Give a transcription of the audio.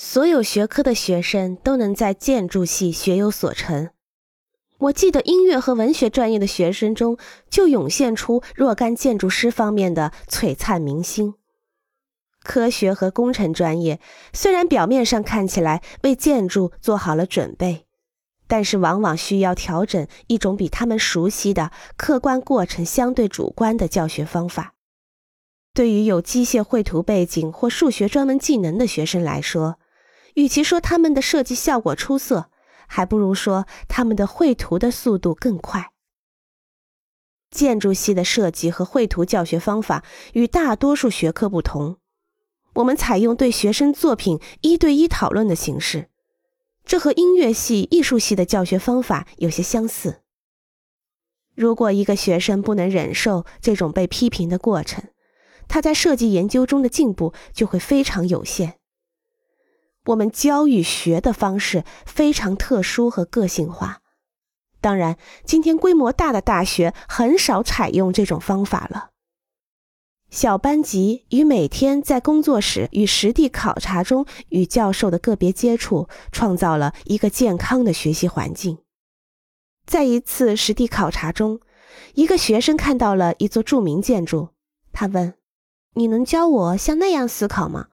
所有学科的学生都能在建筑系学有所成。我记得音乐和文学专业的学生中就涌现出若干建筑师方面的璀璨明星。科学和工程专业虽然表面上看起来为建筑做好了准备，但是往往需要调整一种比他们熟悉的客观过程相对主观的教学方法。对于有机械绘图背景或数学专门技能的学生来说，与其说他们的设计效果出色，还不如说他们的绘图的速度更快。建筑系的设计和绘图教学方法与大多数学科不同，我们采用对学生作品一对一讨论的形式，这和音乐系、艺术系的教学方法有些相似。如果一个学生不能忍受这种被批评的过程，他在设计研究中的进步就会非常有限。我们教与学的方式非常特殊和个性化，当然，今天规模大的大学很少采用这种方法了。小班级与每天在工作室与实地考察中与教授的个别接触，创造了一个健康的学习环境。在一次实地考察中，一个学生看到了一座著名建筑，他问：“你能教我像那样思考吗？”